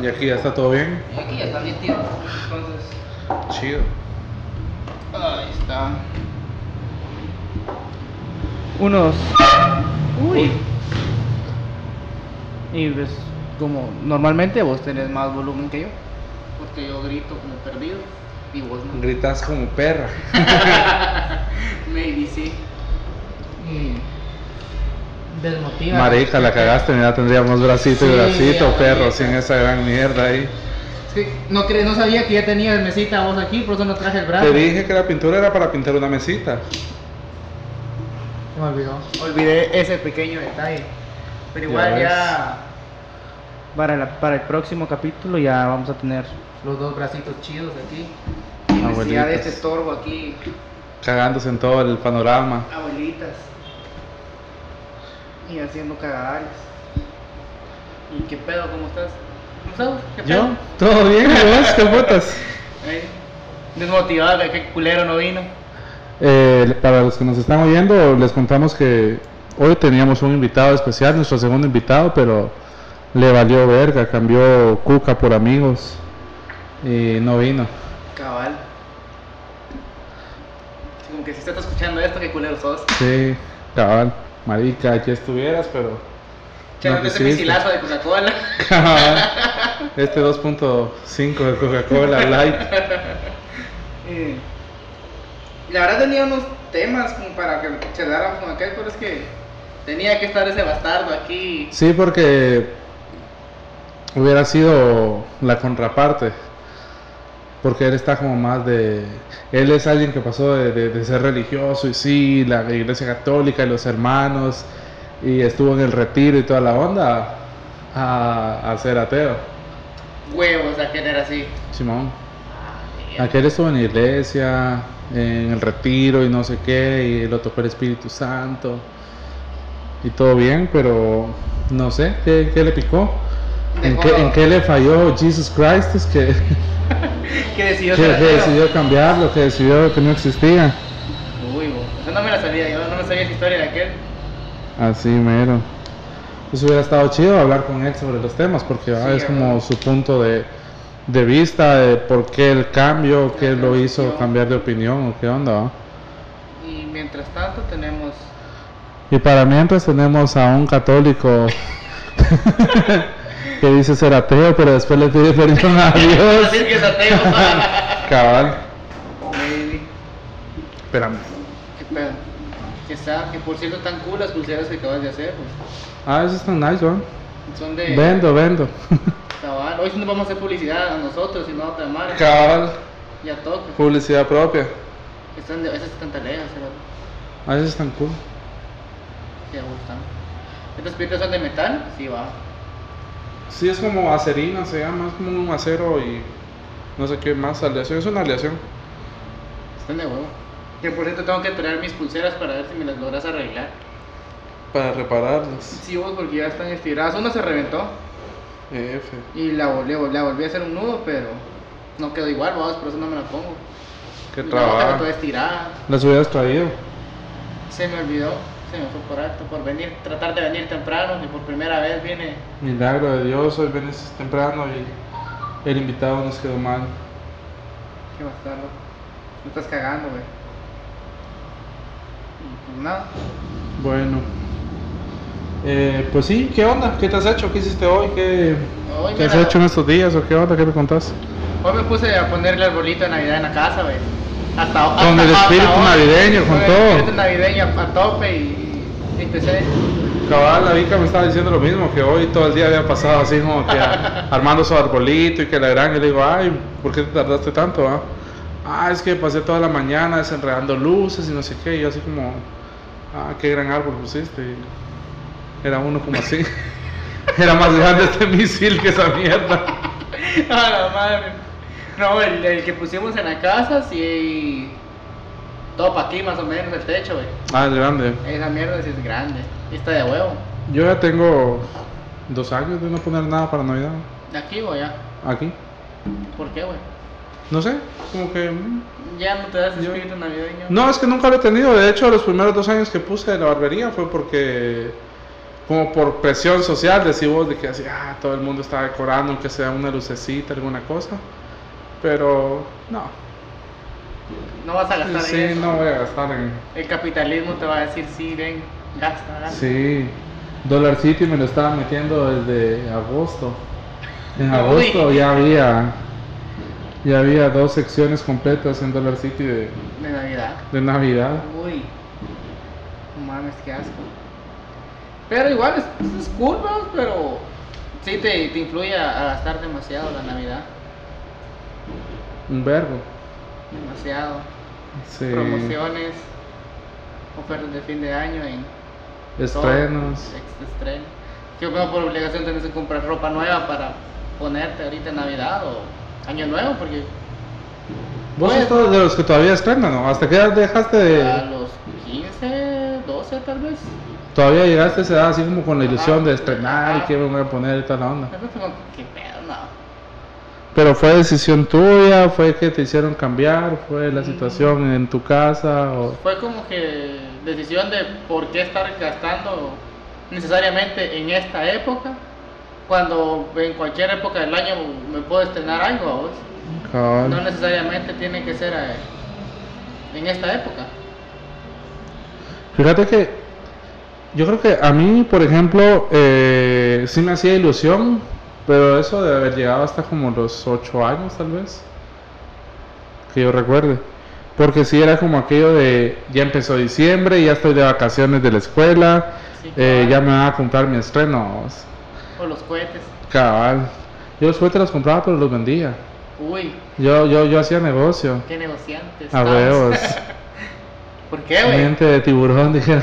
Y aquí ya está todo bien. Y aquí ya está nítido. Entonces, Chido. ahí está. Unos. Uy. Y pues, como normalmente vos tenés más volumen que yo. Porque yo grito como perdido. Y vos no. Gritas como perra. Maybe sí. Y. Desmotiva. Marica, la cagaste, mira, tendríamos bracito y bracito, ya, perro, marica. sin esa gran mierda ahí. Es que no, no sabía que ya tenías mesita vos aquí, por eso no traje el brazo. Te dije que la pintura era para pintar una mesita. Se me olvidó. Olvidé ese pequeño detalle. Pero igual ya. Para, la- para el próximo capítulo ya vamos a tener los dos bracitos chidos aquí. Necesidad de Abuelitas. este estorbo aquí. Cagándose en todo el panorama. Abuelitas. Y haciendo cagadales. ¿Y qué pedo? ¿Cómo estás? ¿Cómo estás? ¿Qué pedo? ¿Yo? ¿Todo bien? ¿Y vos? ¿Qué putas? Ey, Desmotivado de que culero no vino. Eh, para los que nos están oyendo, les contamos que hoy teníamos un invitado especial, nuestro segundo invitado, pero le valió verga, cambió Cuca por amigos y no vino. Cabal. Como que si estás escuchando esto, qué culero sos. Sí, cabal, marica, aquí estuvieras, pero... Echándote ese misilazo de Coca-Cola. Este 2.5 de Coca-Cola Light. Eh, La verdad tenía unos temas como para que charláramos con aquel, pero es que tenía que estar ese bastardo aquí. Sí, porque hubiera sido la contraparte. Porque él está como más de... Él es alguien que pasó de, de- de ser religioso y sí, la iglesia católica y los hermanos, y estuvo en el retiro y toda la onda, a, a ser ateo. Huevos, aquel era así. Simón. Ah. Aquel estuvo en la iglesia, en el retiro y no sé qué, y lo tocó el Espíritu Santo. Y todo bien, pero no sé, ¿qué, qué le picó? ¿En qué, en qué le falló Jesus Christ? Es que, ¿Qué decidió que, que decidió cambiarlo, que decidió que no existía. Uy, bo, eso no me la sabía yo, no me sabía esa historia de aquel. Así mero. Pues hubiera estado chido hablar con él sobre los temas, porque ah, es como su punto de, de vista de por qué el cambio, qué lo hizo cambiar de opinión o qué onda. ¿va? Y mientras tanto tenemos. Y para mientras tenemos a un católico que dice ser ateo, pero después le pide perdón a Dios. Decir que es ateo. Cabal. Espérame. ¿Qué pedo? Que está, que por cierto están cool las pulseras que acabas de hacer, pues. Ah, eso está nice, ¿va? Son de. Vendo, vendo. Cabal. Hoy sí nos vamos a hacer publicidad a nosotros y no a otra marca. Cabal. Ya toca. Publicidad propia. Están de, esas están ¿verdad? Ah, eso están cool. Ya gustan. ¿Estas piedras son de metal? Sí, va. Sí, es como acerina, se llama, es como un acero y no sé qué más, aleación, es una aleación. Están de huevo. Que por cierto tengo que traer mis pulseras para ver si me las logras arreglar. Para repararlas. Sí, vos, porque ya están estiradas. Una se reventó F. y la volví, la volví a hacer un nudo, pero no quedó igual, vos, por eso no me la pongo. Qué Y la otra trabajo. toda estirada. Las hubieras traído. Se me olvidó, se me fue por alto, por venir, tratar de venir temprano, que por primera vez viene. Milagro de Dios, hoy vienes temprano y el invitado nos quedó mal. Qué bastardo. Me estás cagando, güey. Y pues nada. Bueno. Eh, pues sí, ¿qué onda? ¿Qué te has hecho? ¿Qué hiciste hoy? ¿Qué, Hoy qué me has hecho en estos días? ¿O qué onda? ¿Qué me contás? Hoy me puse a ponerle arbolito de Navidad en la casa, güey. Hasta, hasta- Con el espíritu navideño, con el todo. espíritu navideño a tope y, y empecé. Cabal, la Vika me estaba diciendo lo mismo, que hoy todo el día había pasado así como que armando su arbolito y que la gran, y le digo, ay, ¿por qué te tardaste tanto? ah?" Ah, es que pasé toda la mañana desenredando luces y no sé qué, y yo así como, ah, qué gran árbol pusiste. Y era uno como así. Era más grande este misil que esa mierda. A la madre. No, el, el que pusimos en la casa, sí. Todo para aquí, más o menos, el techo, güey. Ah, es grande. Esa mierda sí es grande. Y está de huevo. Yo ya tengo dos años de no poner nada para Navidad. De aquí, güey, ya. Aquí. ¿Por qué, güey? No sé, como que... mm, Ya no te das Yo- espíritu navideño. No, es que nunca lo he tenido. De hecho, los primeros dos años que puse de la barbería fue porque como por presión social, decimos de que así, ah, todo el mundo está decorando, aunque sea una lucecita, alguna cosa. Pero no. No vas a gastar Sí, en eso. no voy a gastar en. El capitalismo te va a decir, sí, ven, gasta, gasta. Sí, Dollar City me lo estaba metiendo desde agosto. En Uy. agosto ya había ya había dos secciones completas en Dollar City de, De Navidad. de Navidad. Uy. Mames, qué asco. Pero igual es, es pero sí te, te influye a, a gastar demasiado la Navidad. Un verbo. Demasiado. Sí. Promociones, ofertas de fin de año en Estrenos. todo, ex- estreno. Yo como por obligación tenés que comprar ropa nueva para ponerte ahorita en Navidad o Año Nuevo, porque Vos Pues- sos de los que todavía estrenan, ¿no? ¿Hasta qué edad dejaste a de.? los 15, 12 tal vez. Todavía llegaste a esa edad así como con la ilusión de estrenar y qué me voy a poner y toda la onda. Qué. Pero fue decisión tuya, fue que te hicieron cambiar, fue la Mm. situación en tu casa o. Fue como que decisión de por qué estar gastando necesariamente en esta época, cuando en cualquier época del año me puedo estrenar algo, no necesariamente tiene que ser eh, en esta época. Fíjate que yo creo que a mí, por ejemplo, eh, sí me hacía ilusión, pero eso de haber llegado hasta como los 8 años tal vez, que yo recuerde. Porque sí era como aquello de, ya empezó diciembre, ya estoy de vacaciones de la escuela, Sí, eh, ya me van a comprar mi estreno. O los cohetes. Cabal. Yo los juguetes los compraba, pero los vendía. Uy, Yo, yo, yo hacía negocio. qué negociantes. A huevos. ¿Por qué, güey? Mente de tiburón, dije.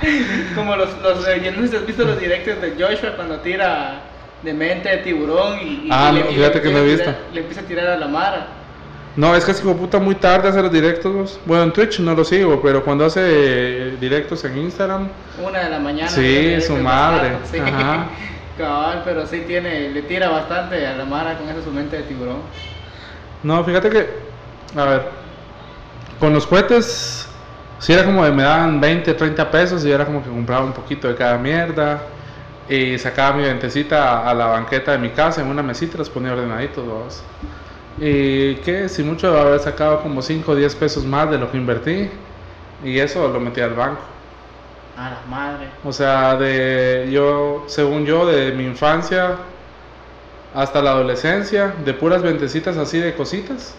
Como los, los, no has visto los directos de Joshua cuando tira de mente de tiburón y, y- Ah, fíjate que no he empieza a visto. tirar- le empieza a tirar a la mara. No, es que es como puta muy tarde hacer los directos. vos. Bueno, en Twitch no lo sigo, pero cuando hace eh, directos en Instagram, Una de la mañana. Sí, su madre. bastardo, Sí. Ajá. Cabal, pero sí tiene, le tira bastante a la mara con esa su mente de tiburón. no, fíjate que, a ver, con los cohetes, si era como me daban 20, 30 pesos y era como que compraba un poquito de cada mierda y sacaba mi ventecita a la banqueta de mi casa en una mesita los ponía ordenaditos. Y que si mucho haber sacado como 5 o 10 pesos más de lo que invertí y eso lo metí al banco. A la madre. O sea, de yo, según yo, de mi infancia hasta la adolescencia, de puras ventecitas así de cositas,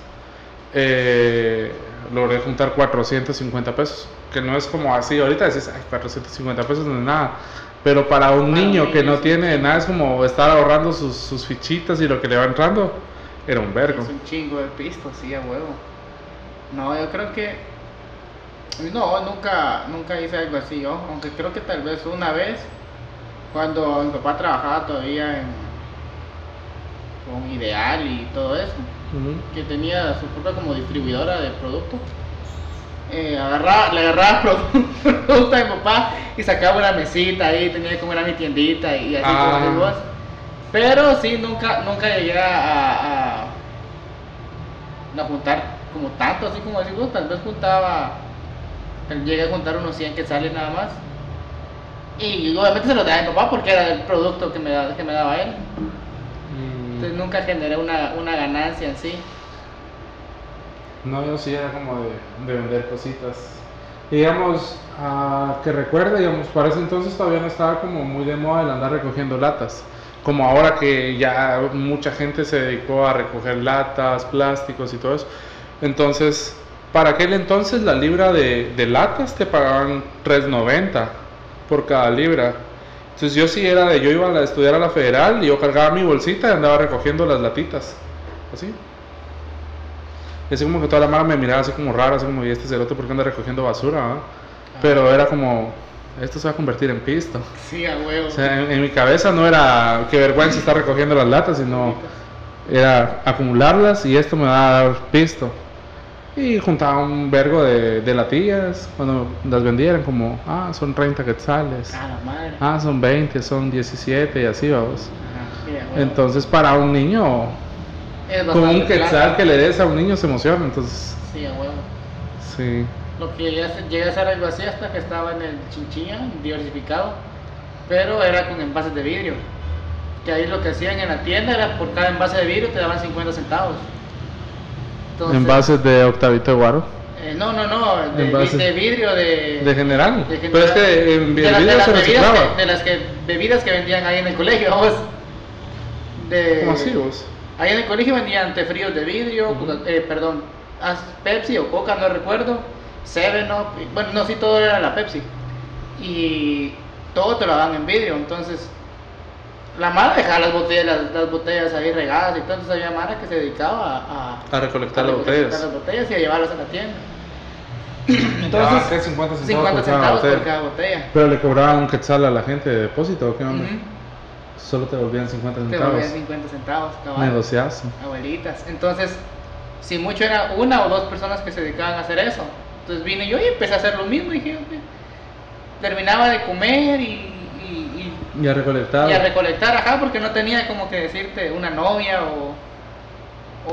eh, logré juntar 450 pesos. Que no es como así, ahorita decís, ay, 450 pesos no es nada. Pero para un Para niño que no tiene nada, es como estar ahorrando sus, sus fichitas y lo que le va entrando, era un vergo. Es un chingo de pisto, sí, a huevo. No, yo creo que. No, nunca, nunca hice algo así yo. Aunque creo que tal vez una vez, cuando mi papá trabajaba todavía en. con Ideal y todo eso, que tenía su propia como distribuidora de productos. Eh, agarraba, le agarraba produ- producto mi papá y sacaba una mesita ahí, tenía como era mi tiendita y así como Ah. decís vos. Pero sí, nunca, nunca llegué a, a, a juntar como tanto, así como decís vos, tal vez juntaba, llegué a juntar unos 100 que salen nada más. Y obviamente se los daba a mi papá porque era el producto que me, que me daba él. Mm, Entonces nunca generé una, una ganancia en sí. No, yo sí era como de, de vender cositas. Digamos, ah, que recuerda, digamos, para ese entonces todavía no estaba como muy de moda el andar recogiendo latas. Como ahora que ya mucha gente se dedicó a recoger latas, plásticos y todo eso. Entonces, para aquel entonces la libra de, de latas te pagaban 3.90 por cada libra. Entonces yo sí era de, yo iba a estudiar a la federal y yo cargaba mi bolsita y andaba recogiendo las latitas. Así. Y así como que toda la mara me miraba así como raro, así como, ¿y este cerote por qué anda recogiendo basura? ah?" Pero era como, esto se va a convertir en pisto. Sí, a huevo. O sea, en, en mi cabeza no era, qué vergüenza estar recogiendo las latas, sino era acumularlas y esto me va a dar pisto. Y juntaba un vergo de, de latillas, cuando las vendieran como, ah, son 30 quetzales, A la madre. ah, son 20, son 17 y así vamos. Ajá, sí. Entonces para un niño, con un quetzal plata. que le des a un niño se emociona, entonces Sí, a huevo. sí. Lo que llegué a hacer, llegué a hacer algo así hasta que estaba en el chinchilla, diversificado. pero era con envases de vidrio. Que ahí lo que hacían en la tienda era por cada envase de vidrio te daban 50 centavos. Entonces- Envases de octavito de guaro. eh, no, no, no, de, Envases. de vidrio de... De general. de Pero es que en de, vidrio las se bebidas reciclaba. que, de las que, bebidas que vendían ahí en el colegio. De, ¿Cómo así vos? Ahí en el colegio vendían té fríos de vidrio, Ujú. Coca- eh, perdón, Pepsi o Coca, no recuerdo, Seven Up, bueno, no, sí, todo era la Pepsi. Y todo te lo daban en vidrio, entonces la Mara dejaba las botellas, las, las botellas ahí regadas y todo, entonces había Mara que se dedicaba a, A recolectar a las botellas. las botellas y a llevarlas a la tienda. Ah, ¿qué? 50 centavos 50 por cada centavos por botella. cada botella. Pero le cobraban un quetzal a la gente de depósito, ¿o ¿qué onda? Ujú. Solo te volvían 50 Te centavos. volvían 50 centavos, cabal. Negociazo. abuelitas. Entonces, si mucho era una o dos personas que se dedicaban a hacer eso. Entonces vine yo y empecé a hacer lo mismo. Y dije, terminaba de comer y, y, Y a recolectar. y a recolectar, ajá, porque no tenía como que decirte una novia o.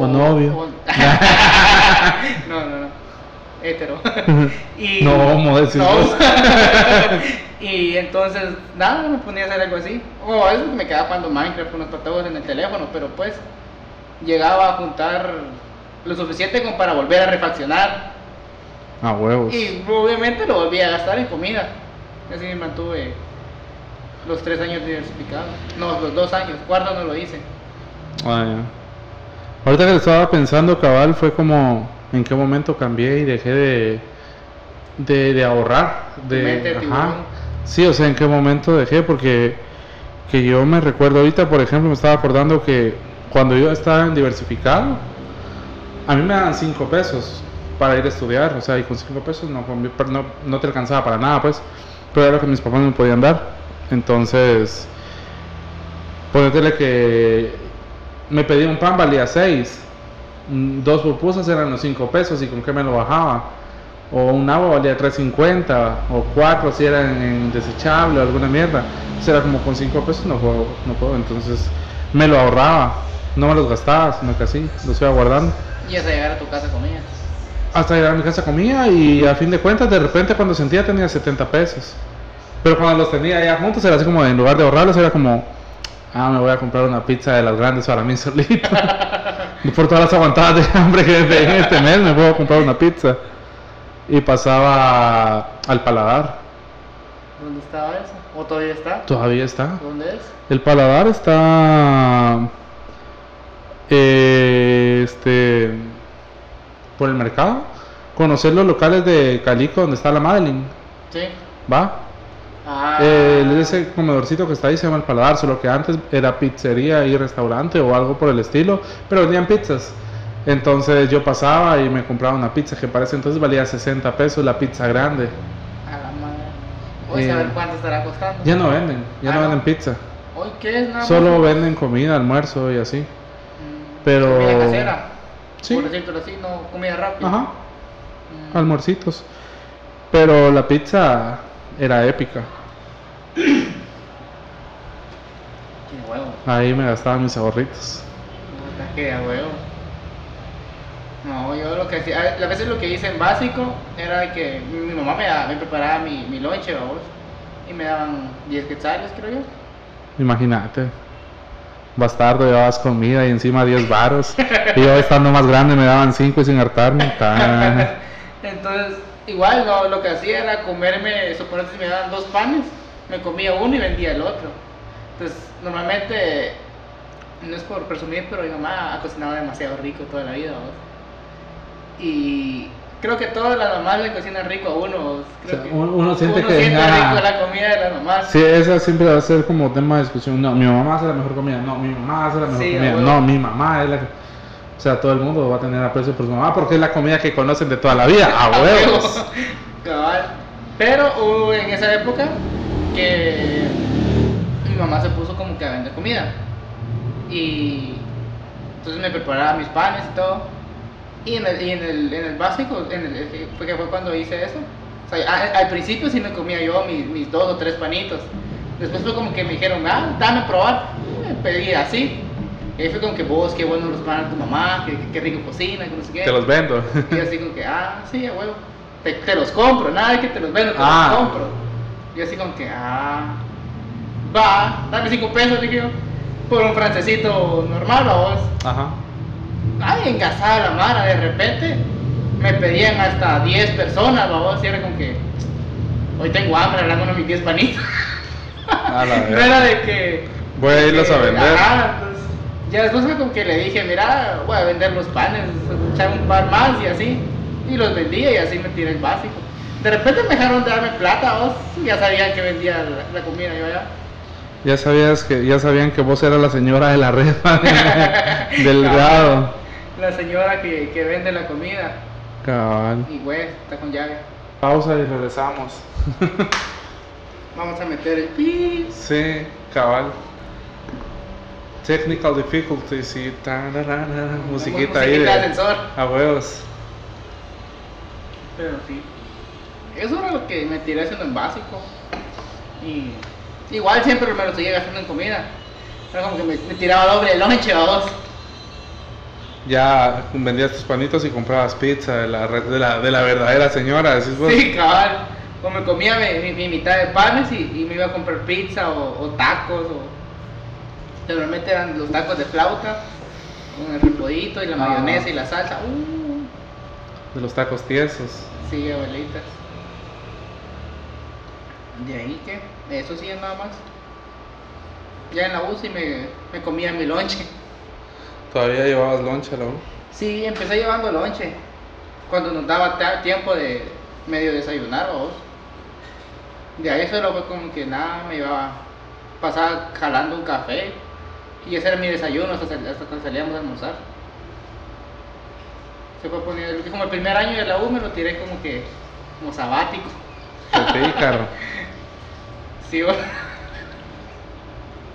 O novio. o- no, no, no. Hétero. y, No, decir No. Y entonces, nada, me ponía a hacer algo así. O a veces me quedaba jugando Minecraft con los patojos en el teléfono, pero pues llegaba a juntar lo suficiente como para volver a refaccionar. A huevos. Y obviamente lo volví a gastar en comida. Así me mantuve los tres años diversificados. No, los dos años. Cuarto no lo hice. Ah, ya. Ahorita que estaba pensando, cabal, fue como en qué momento cambié y dejé de, de, de ahorrar. De, ajá. Sí, o sea, en qué momento dejé, porque que yo me recuerdo ahorita, por ejemplo, me estaba acordando que cuando yo estaba en diversificado, a mí me daban 5 pesos para ir a estudiar, o sea, y con 5 pesos no, no, no te alcanzaba para nada, pues, pero era lo que mis papás me podían dar. Entonces, ponértele que me pedí un pan, valía 6, dos pupusas eran los 5 pesos, y con qué me lo bajaba. O un agua valía 3.50, o 4 si era en, en desechable o alguna mierda. Era como con 5 pesos no puedo, no puedo, entonces me lo ahorraba, no me los gastaba, sino que así, los iba guardando. Y hasta llegar a tu casa comías. Hasta llegar a mi casa comía y a fin de cuentas de repente cuando sentía tenía 70 pesos. Pero cuando los tenía ya juntos era así como en lugar de ahorrarlos era como, ah, me voy a comprar una pizza de las grandes para mí solito. Por todas las aguantadas de hambre que en este mes me puedo comprar una pizza. Y pasaba al paladar. ¿Dónde estaba eso? ¿O todavía está? Todavía está. ¿Dónde es? El paladar está eh, este por el mercado. Conocer los locales de Calico donde está la Madeline, Sí. ¿va? Ah. Eh, ese comedorcito que está ahí se llama el paladar, solo que antes era pizzería y restaurante o algo por el estilo, pero vendían pizzas. Entonces yo pasaba y me compraba una pizza que parece entonces valía 60 pesos la pizza grande. A la madre. Voy Eh, a saber cuánto estará costando. Ya no venden, ya Ah, no no. venden pizza. ¿Hoy qué es nada más? Solo venden comida, almuerzo y así. Mm, pero- Comida casera. Sí. Por decirlo así, no comida rápida. Ajá, Mm. almuercitos. Pero la pizza era épica. Qué huevo. Ahí me gastaba mis ahorritos. A huevo. No, yo lo que hacía, a veces lo que hice en básico era que mi mamá me, da- me preparaba mi, mi lonche, vamos, y me daban 10 quetzales, creo yo. Imagínate. Bastardo, llevabas comida y encima 10 varos. y yo estando más grande me daban 5 y sin hartarme. Ta. Entonces, igual no, lo que hacía era comerme, suponete si me daban dos panes, me comía uno y vendía el otro. Entonces, normalmente, no es por presumir, pero mi mamá ha cocinado demasiado rico toda la vida. ¿vos? Y creo que todas las mamás le cocinan rico a uno. Creo O sea, que uno- uno siente que- siente rico la comida de las mamás. Sí, esa siempre va a ser como tema de discusión. No, mi mamá hace la mejor comida. No, mi mamá hace la mejor Sí, comida. No, mi mamá es la que. O sea, todo el mundo va a tener aprecio por su mamá porque es la comida que conocen de toda la vida. A huevos. Pero hubo en esa época que mi mamá se puso como que a vender comida. Y entonces me preparaba mis panes y todo. Y en el, y en el, en el básico, en el, fue que fue cuando hice eso. O sea, a- al, principio sí me comía yo mis, mis dos o tres panitos. Después fue como que me dijeron, ah, dame a probar. Me pedí así. Y ahí fue como que vos, qué bueno los panes tu mamá, qué, qué rico cocina, que no sé qué. Te los vendo. Y así como que, ah, sí, a huevo. Te, te los compro, nada de que te los vendo, te Ah. los compro. Y así como que, ah. Va, dame 5 pesos, dije yo. Por un francesito normal, vos. Ajá. Ay, engasada la mara, de repente me pedían hasta 10 personas, vamos, y era como que hoy tengo hambre, hablando mis 10 panitos. A la no era de que. Voy a irlos de a que- vender. Ajá, entonces, ya después fue como que le dije, mira, voy a vender los panes, echar un par más y así. Y los vendía y así me tiré el básico. De repente me dejaron de darme plata, vos. Ya sabían que vendía la, la comida yo allá. Ya sabías que, ya sabían que vos eras la señora de la refa del grado. La señora que, que vende la comida. Cabal. Y güey, está con llave. Pausa y regresamos. Vamos a meter el pi. Sí, cabal. Technical difficulties y tararara, musiquita ahí de ascensor. a huevos. Pero sí. Eso era lo que me tiré haciendo en básico. Y igual siempre me lo seguía gastando en comida. Era como que me, me tiraba doble el lonche, vamos. Ya vendías tus panitos y comprabas pizza de la de la, de la verdadera señora, decís vos. Sí, cabal. O me comía mi, mi- mi mitad de panes y, y me iba a comprar pizza o, o tacos. O... Normalmente eran los tacos de flauta con el repollito y la Ah. mayonesa y la salsa. Uh, De los tacos tiesos. sí, abuelitas. De ahí que, eso sí es nada más. Ya en la UCI me, me comía mi lonche. Todavía llevabas lonche, ¿no? Sí, empecé llevando lonche. Cuando nos daba tiempo de medio desayunar, vos. De ahí solo fue como que nada, me iba pasaba jalando un café. Y ese era mi desayuno hasta, hasta cuando salíamos a almorzar. Se fue poniendo, como el primer año de la U me lo tiré como que, como sabático. Qué. Sí.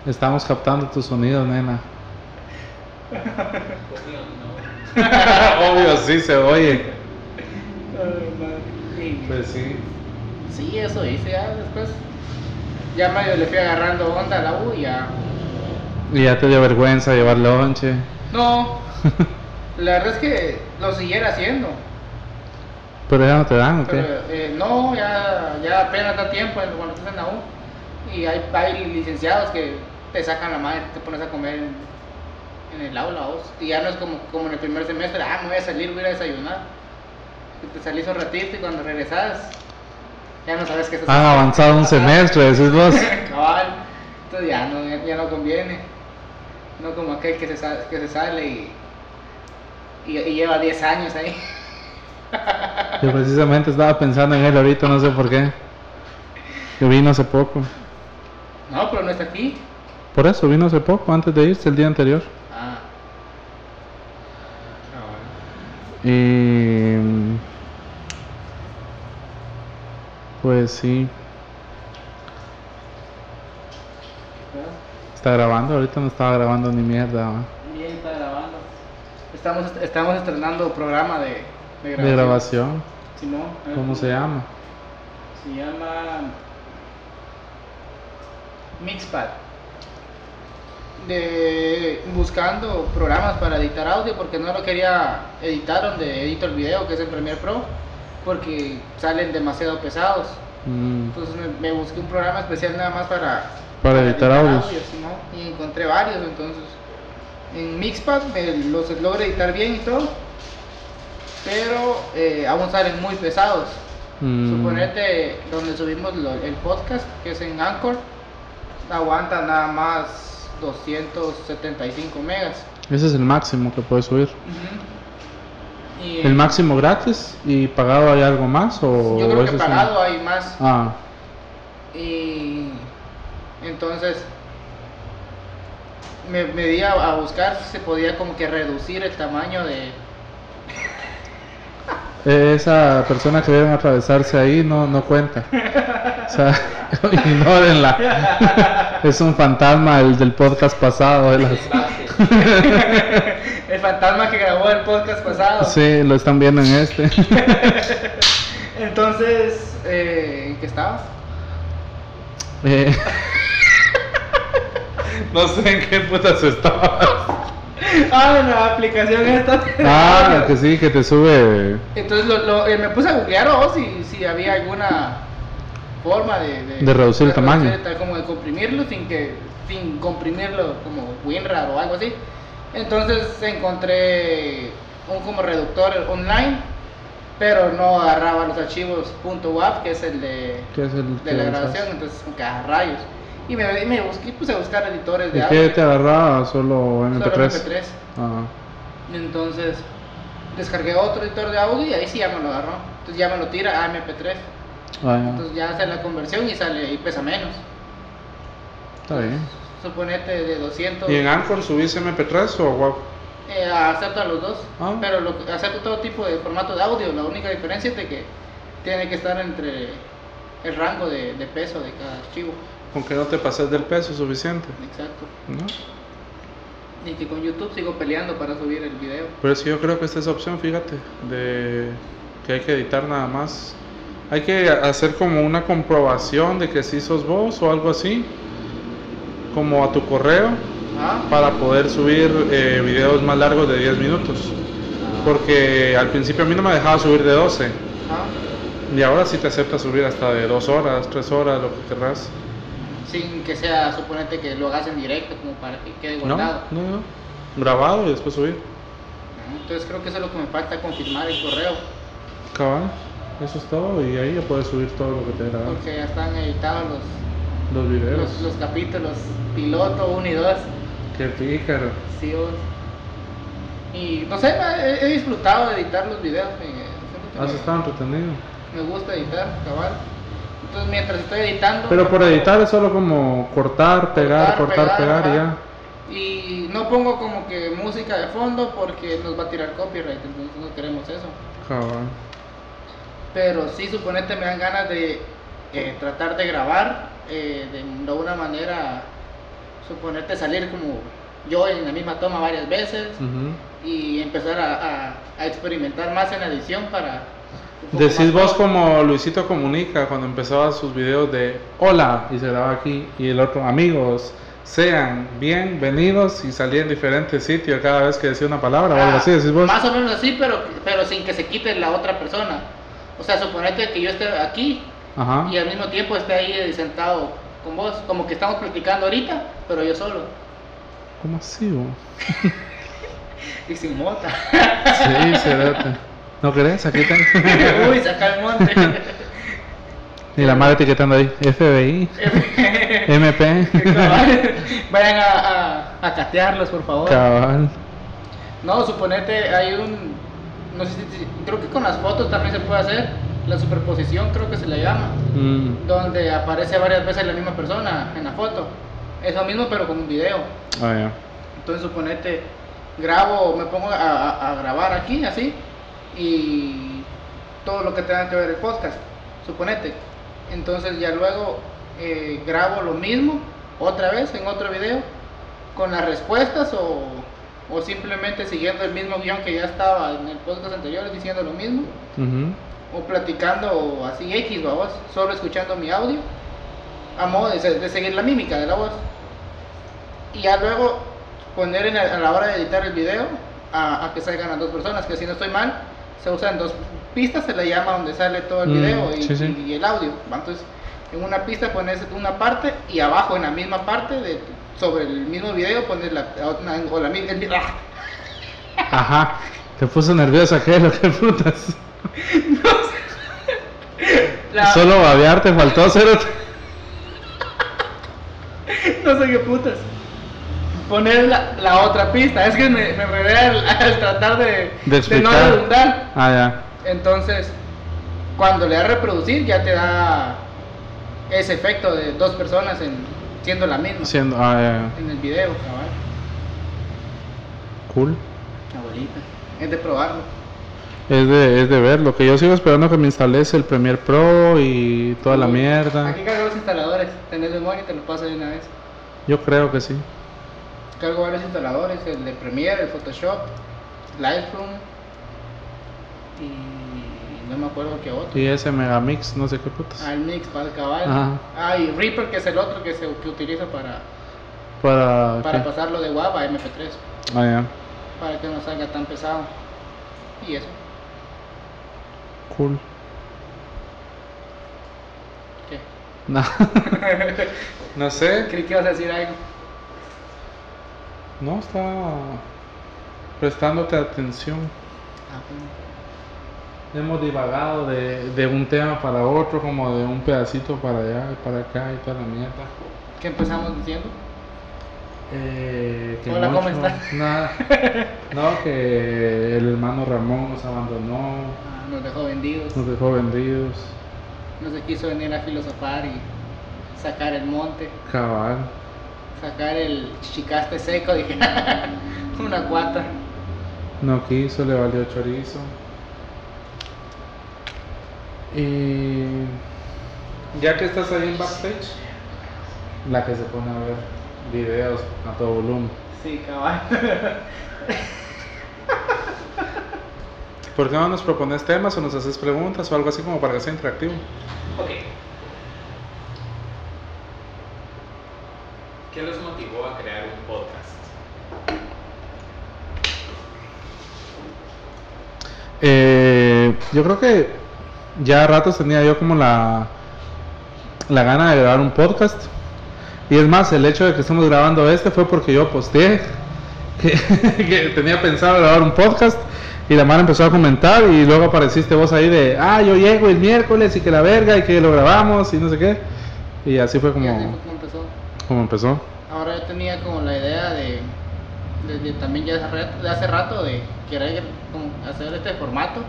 Estamos captando tu sonido, nena. Obvio, sí se oye. Pues sí. Sí, eso hice ya después. Ya medio le fui agarrando onda a la U y ya. Y ya te dio vergüenza llevar lonche. No, la verdad es que lo siguiera haciendo. Pero ya no te dan, ¿o Pero eh, no, ya, ya apenas da tiempo cuando estás en la U. Y hay, hay licenciados que te sacan la madre, te pones a comer en, en el aula. vos. Y ya no es como, como en el primer semestre, ah, me voy a salir, voy a desayunar. Y te salís un ratito y cuando regresas, ya no sabes qué estás Han avanzado un semestre, decís vos. Entonces ya no, ya, ya no conviene. No como aquel que se, sa- que se sale y, y, y lleva 10 años ahí. Yo precisamente estaba pensando en él ahorita, no sé por qué. Que vino hace poco. No, pero no está aquí. Por eso, vino hace poco, antes de irse el día anterior. Ah. Y. Pues sí. Está grabando, ahorita no estaba grabando ni mierda. ¿va? Bien, está grabando. Estamos, estamos estrenando programa de, de grabación. De grabación. Simón, a ver, ¿Cómo se llama? Se llama Mixpad. De buscando programas para editar audio porque no lo quería editar donde edito el video que es el Premiere Pro porque salen demasiado pesados. Mm, Entonces me, me busqué un programa especial nada más para, Para editar audios. Simón, y encontré varios entonces en Mixpad me los logro editar bien y todo pero eh, aún salen muy pesados. mm, Suponete donde subimos lo- el podcast, que es en Anchor, aguanta nada más 275 megas. Ese es el máximo que puedes subir. Y, ¿El máximo gratis y pagado hay algo más? O Yo creo que un- pagado hay más. Ah, Y entonces me, me di a, a buscar si se podía como que reducir el tamaño de... eh, esa persona que deben atravesarse ahí no, no cuenta. O sea, ignórenla. Es un fantasma el del podcast pasado. las- el fantasma que grabó el podcast pasado. Sí, lo están viendo en este. Entonces, eh, ¿en qué estabas? Eh, No sé en qué putas estabas. Ah, la aplicación esta. Ah, que sí, que te sube. Entonces lo, lo- eh, me puse a googlear o si, si había alguna forma de, De reducir el tamaño. tal como de comprimirlo sin que sin comprimirlo como WinRAR o algo así. Entonces encontré un como reductor online, pero no agarraba los archivos .wav, que es el de, ¿Qué es el de la grabación, entonces como que a rayos. Y me, me busqué, puse a buscar editores de ¿Y audio. qué te agarraba? Solo solo MP3. MP3. Ah, Entonces descargué otro editor de audio y ahí sí ya me lo agarró. Entonces ya me lo tira a MP3. Ah. Entonces ya hace la conversión y sale y pesa menos. Está bien. Suponete de 200. ¿Y en Anchor subís MP3 o WAV? Eh, acepto a los dos, Ah. pero lo, que- acepto todo tipo de formato de audio. La única diferencia es de que tiene que estar entre el rango de, de peso de cada archivo. Con que no te pases del peso suficiente. Exacto. ¿no? Y que con YouTube sigo peleando para subir el video. Pero sí, yo creo que esta es opción, fíjate, de que hay que editar nada más. Hay que hacer como una comprobación de que sí sos vos o algo así, como a tu correo, Ah, para poder subir eh, videos más largos de 10 minutos. Porque al principio a mí no me dejaba subir de 12 ah, y ahora sí te acepta subir hasta de 2 horas, 3 horas, lo que querrás. sin que sea, suponete que lo hagas en directo como para que quede No, guardado. no, no. Grabado y después subir. Entonces creo que eso es lo que me falta confirmar el correo, Cabal, eso es todo y ahí ya puedes subir todo lo que te gana. porque ya están editados los, Los videos. los, los capítulos piloto 1 y 2. Qué pícaro. Sí, vos. Y no sé, he, he disfrutado de editar los videos. Has me- estado entretenido. Me gusta editar, cabal. Entonces mientras estoy editando... Pero por editar es solo como cortar, pegar, cortar, pegar, y ajá. ya. Y no pongo como que música de fondo porque nos va a tirar copyright, entonces no queremos eso. Cabal. Pero sí, suponete, me dan ganas de eh, tratar de grabar eh, de, una manera, suponete salir como yo en la misma toma varias veces y empezar a, a- a experimentar más en la edición para... Decís vos como Luisito Comunica cuando empezaba sus videos de hola y se grababa aquí y el otro amigos sean bienvenidos y salía en diferentes sitios cada vez que decía una palabra o algo Ah, así, decís vos. Más o menos así, pero, pero sin que se quite la otra persona. O sea, suponete que yo esté aquí Ajá. y al mismo tiempo esté ahí sentado con vos, como que estamos platicando ahorita, pero yo solo ¿Cómo así, vos? y sin mota. Sí, cerote. ¿No querés? Aquí está. Uy, saca el monte. y la madre etiquetando ahí, FBI, MP. Cabal. Vayan a, a, a catearlos, por favor. Cabal. No, suponete, hay un. No sé si. Creo que con las fotos también se puede hacer. La superposición, creo que se le llama. Mm. Donde aparece varias veces la misma persona en la foto. Es lo mismo, pero con un video. Ah, ya. Entonces, suponete, grabo, me pongo a, a- a grabar aquí, así. Y todo lo que tenga que ver el podcast. Suponete. Entonces, ya luego eh, grabo lo mismo, otra vez, en otro video. Con las respuestas o, o simplemente siguiendo el mismo guion que ya estaba en el podcast anterior, diciendo lo mismo Ujú. o platicando así X, vamos, solo escuchando mi audio, a modo de, de seguir la mímica de la voz. Y ya luego poner en la- a la hora de editar el video a, a que salgan las dos personas, que si no estoy mal, se usan dos pistas, se le llama donde sale todo el Mm, video y, sí, sí. y el audio. Entonces, en una pista pones una parte y abajo en la misma parte, de, sobre el mismo video, pones la, o la, mi- el- ¡ah! Ajá. Te puso nerviosa, ¿qué? Lo que putas. la- Solo babear te faltó, cerote. No sé qué putas. Poner la, la otra pista. Es que me, me al, al tratar de, De no redundar. Ah, ya. Entonces, cuando le das reproducir, ya te da ese efecto de dos personas en, siendo la misma Siendo, ah, en el video. cabal. Cool. Abuelita. Es de probarlo. Es de, es de ver. Lo que yo sigo esperando que me instales el Premiere Pro y toda la mierda. Aquí cargo los instaladores. Tenés memoria y te lo paso de una vez. Yo creo que sí. Cargo varios instaladores: el de Premiere, el Photoshop, Lightroom y no me acuerdo qué otro. Y ese Megamix, no sé qué putas. Al mix para el cabal. Ajá. Ah, y Reaper, que es el otro que se que utiliza para, Para. para ¿qué? pasarlo de WAV a MP3, Ah, ya. para que no salga tan pesado. Y eso. Cool. ¿Qué? No, no sé. Creí que ibas a decir algo. No, estaba prestándote atención. Ah, bueno. Hemos divagado de, de un tema para otro, como de un pedacito para allá y para acá y toda la mierda. ¿Qué empezamos diciendo? Eh, que Hola, ¿cómo estás? Nada. No, que el hermano Ramón nos abandonó, Ah, nos dejó vendidos. nos dejó vendidos. No se quiso venir a filosofar y sacar el monte, Cabal. sacar el chichicaste seco. Dije, una cuata. No quiso, le valió chorizo. Y ya que estás ahí en backstage, la que se pone a ver videos a todo volumen. Sí, cabal. ¿Por qué no nos propones temas o nos haces preguntas o algo así como para que sea interactivo? Ok. ¿Qué los motivó a crear un podcast? Eh, yo creo que ya a ratos tenía yo como la, la gana de grabar un podcast. Y es más, el hecho de que estemos grabando este fue porque yo posteé que, que tenía pensado grabar un podcast. Y la mano empezó a comentar y luego apareciste vos ahí de, ah, yo llego el miércoles y que la verga y que lo grabamos y no sé qué. Y así fue así como, fue como empezó. como empezó. Ahora yo tenía como la idea de, de- de también ya hace rato, de hace rato de querer como hacer este formato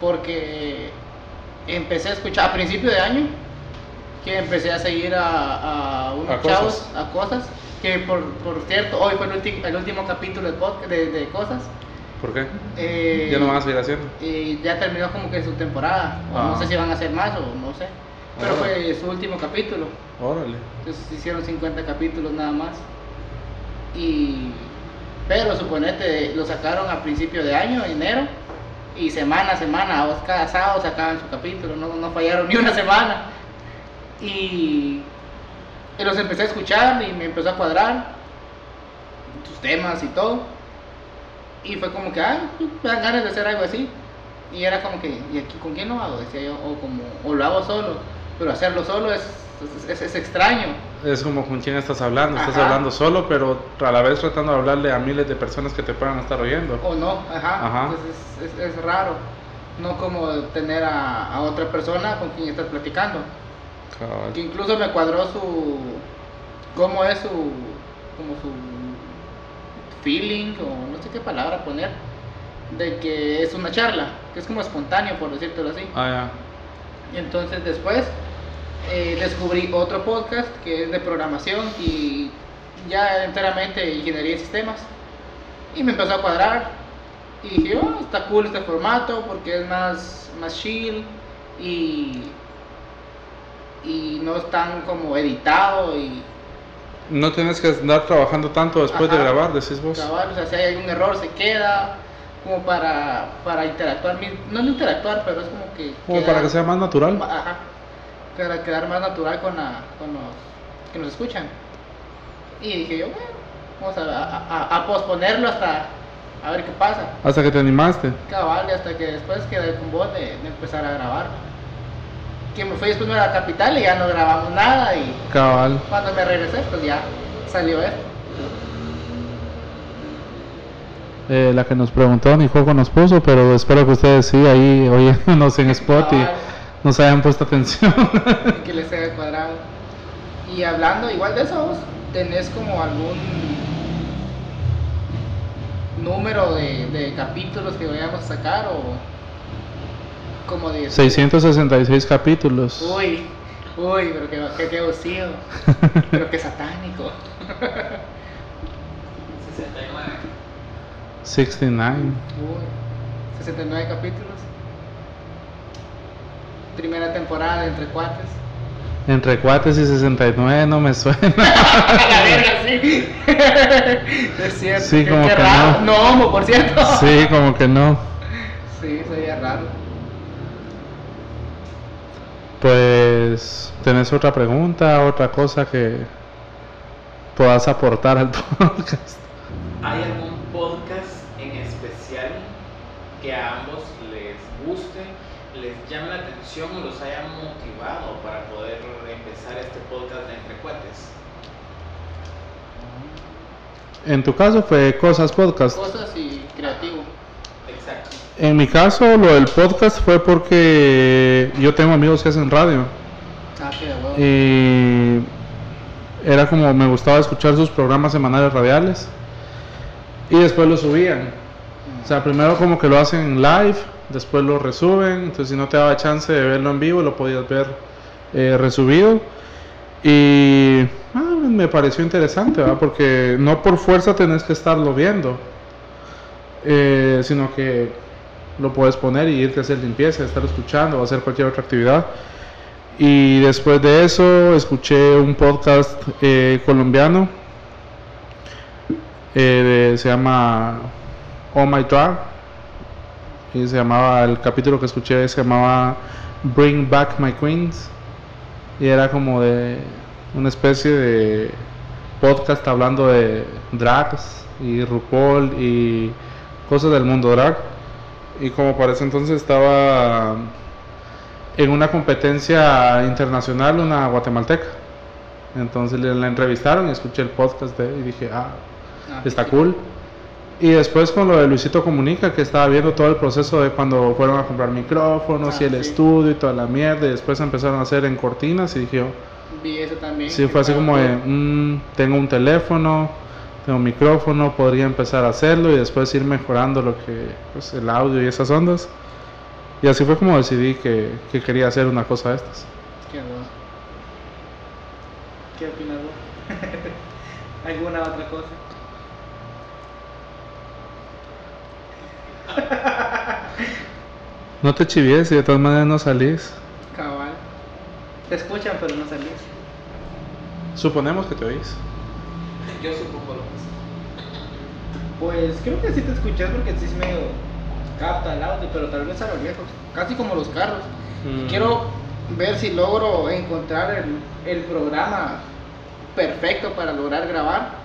porque empecé a escuchar a principio de año que empecé a seguir a, a unos A cosas. chavos a cosas que por, por cierto hoy fue el, ulti- el último capítulo de, podcast, de, de cosas ¿Por qué? Eh, Ya no van a seguir haciendo. y ya terminó como que su temporada o no Ah. sé si van a hacer más o no sé pero Ah. fue su último capítulo Órale. entonces hicieron 50 capítulos nada más. Y pero suponete lo sacaron a principio de año, enero, y semana a semana, cada sábado sacaban su capítulo, no, no fallaron ni una semana. Y, y los empecé a escuchar y me empezó a cuadrar sus temas y todo. Y fue como que, ah, me dan ganas de hacer algo así. Y era como que, ¿y aquí con quién lo hago? Decía yo, o como, o lo hago solo. Pero hacerlo solo es, es, es- es extraño. Es como con quién estás hablando. Estás Ajá. hablando solo, pero a la vez tratando de hablarle a miles de personas que te puedan estar oyendo. O no, ajá. Ajá. Entonces es, es- es raro. No como tener a, a otra persona con quien estás platicando. Que incluso me cuadró su. cómo es su. como su feeling, o no sé qué palabra poner. De que es una charla, que es como espontáneo, por decírtelo así. Ah, Y entonces después eh, descubrí otro podcast que es de programación y ya enteramente ingeniería de sistemas. Y me empezó a cuadrar. Y dije, oh, está cool este formato porque es más, más chill y, y no es tan como editado y. No tienes que andar trabajando tanto después de grabar, decís vos. cabal, o sea, si hay algún error se queda como para, para interactuar, no interactuar, pero es como que... Como queda- para que sea más natural. Ajá. Para quedar más natural con, la, con los que nos escuchan. Y dije yo, bueno, vamos a, a- a- a posponerlo hasta a ver qué pasa. Hasta que te animaste. Cabal, y hasta que después quedé con vos de, de empezar a grabar. Que me fui después a la capital y ya no grabamos nada. Y Cabal. cuando me regresé, pues ya salió esto. Eh, la que nos preguntó ni juego nos puso, pero espero que ustedes sí ahí oyéndonos en spot y Cabal. nos hayan puesto atención. y que les haya cuadrado. Y hablando igual de eso, ¿vos ¿tenés como algún número de, de capítulos que vayamos a sacar o como de... 666 capítulos. Uy, uy, pero que, que, que abusivo, pero que satánico. 69. 69. Uy, 69 capítulos. Primera temporada de Entre Cuates. Entre cuates y 69 no me suena. la verga, sí. es cierto. Sí, qué- como que raro. no. No, homo, por cierto. Sí, como que no. Sí, sería raro. Pues, ¿tenés otra pregunta, otra cosa que puedas aportar al podcast? ¿Hay algún podcast en especial que a ambos o los haya motivado para poder empezar podcast de Entre Cuates. En tu caso fue Cosas Podcast. Cosas y creativo. Exacto. En mi caso, lo del podcast fue porque yo tengo amigos que hacen radio. Ah, qué de huevo. Y era como me gustaba escuchar sus programas semanales radiales. Y después lo subían. O sea, primero como que lo hacen live, después lo resuben. Entonces, si no te daba chance de verlo en vivo, lo podías ver eh, resubido. Y ah, me pareció interesante, ¿verdad? Porque no por fuerza tenés que estarlo viendo, eh, sino que lo puedes poner y irte a hacer limpieza, estar escuchando o hacer cualquier otra actividad. Y después de eso escuché un podcast eh, colombiano, eh, se llama Oh My Drag, y se llamaba, el capítulo que escuché se llamaba Bring Back My Queens, y era como de una especie de podcast hablando de drags y RuPaul y cosas del mundo drag. Y como para ese entonces estaba en una competencia internacional una guatemalteca. Entonces la entrevistaron y escuché el podcast de y dije, ah, Ah, está cool. Y después con lo de Luisito Comunica, que estaba viendo todo el proceso de cuando fueron a comprar micrófonos Ah, y el sí. estudio y toda la mierda, y después empezaron a hacer en cortinas y dije, yo, Vi eso también. sí, fue así como de, mm, tengo un teléfono, tengo un micrófono, podría empezar a hacerlo y después ir mejorando lo que, pues, el audio y esas ondas. Y así fue como decidí que, que quería hacer una cosa de estas. Qué bueno. ¿Qué opinas vos? ¿Alguna otra cosa? No te chivies y de todas maneras no salís. Cabal. Te escuchan pero no salís. Suponemos que te oís. Yo supongo lo mismo. Pues creo que sí te escuchas porque sí es medio capta el audio, pero tal vez a lo lejos. Casi como los carros. Mm. Quiero ver si logro encontrar el, el programa perfecto para lograr grabar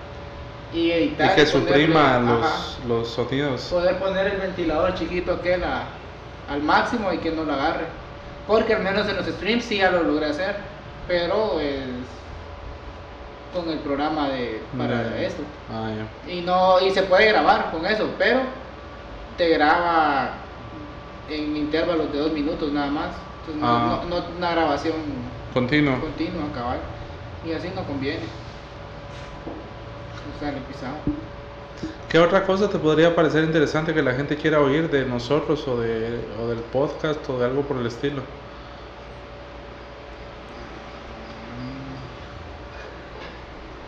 y Y editar. que y ponerle- suprima ajá, los, los sonidos. poder poner el ventilador chiquito aquel a- al máximo y que no lo agarre. Porque al menos en los streams sí ya lo logré hacer, pero es con el programa de para De- esto. Ah, ya. Y no y se puede grabar con eso, pero te graba en intervalos de dos minutos nada más. Entonces no, Ah. no- no una grabación Continuo. continua, cabal. Y así no conviene. Sale pisado. ¿Qué otra cosa te podría parecer interesante que la gente quiera oír de nosotros o, de, o del podcast o de algo por el estilo?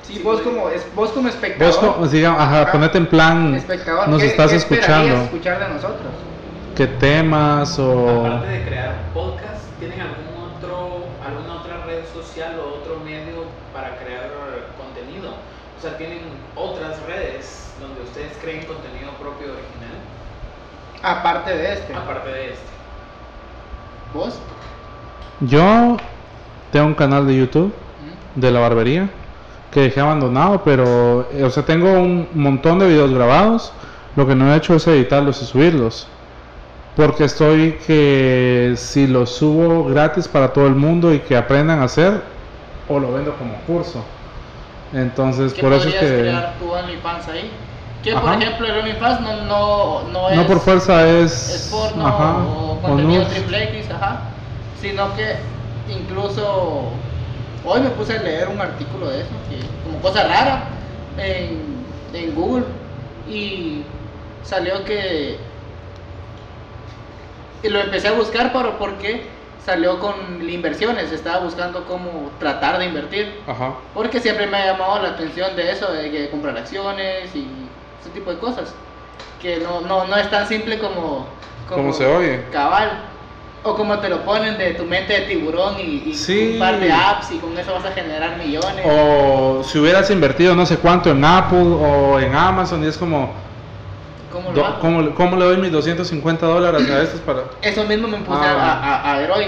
Sí, Sí, vos como es, vos como espectador. Vos, co- digamos, ajá, Ajá. ponete en plan, espectador, nos ¿qué- estás qué escuchando. escuchar de nosotros? ¿Qué temas o...? Aparte de crear podcast, ¿tienen algún otro, alguna otra red social o otro medio para crear? O sea, ¿tienen otras redes donde ustedes creen contenido propio original? Aparte de este. Aparte de este. ¿Vos? Yo tengo un canal de YouTube de la barbería que dejé abandonado, pero, eh, o sea, tengo un montón de videos grabados. Lo que no he hecho es editarlos y subirlos. Porque estoy que si los subo gratis para todo el mundo y que aprendan a hacer, o lo vendo como curso. Entonces, ¿Qué por eso es que... crear tu OnlyFans ahí? Que por ejemplo el OnlyFans no, no, no es. No por fuerza es... es porno ajá, o o contenido nudes. triple X, ajá. Sino que incluso hoy me puse a leer un artículo de eso, que, como cosa rara, en, en Google, y salió que. Y lo empecé a buscar, pero porque salió con inversiones, estaba buscando cómo tratar de invertir. Ajá. Porque siempre me ha llamado la atención de eso, de que comprar acciones y ese tipo de cosas. Que no, no, no es tan simple como, Como se oye. Cabal. O como te lo ponen de tu mente de tiburón y, y Sí. un par de apps y con eso vas a generar millones. O si hubieras invertido no sé cuánto en Apple o en Amazon y es como, ¿Cómo lo do- hago? ¿cómo, cómo le doy mis 250 dólares a estos para...? Eso mismo me puse Ah. a, a- a ver hoy.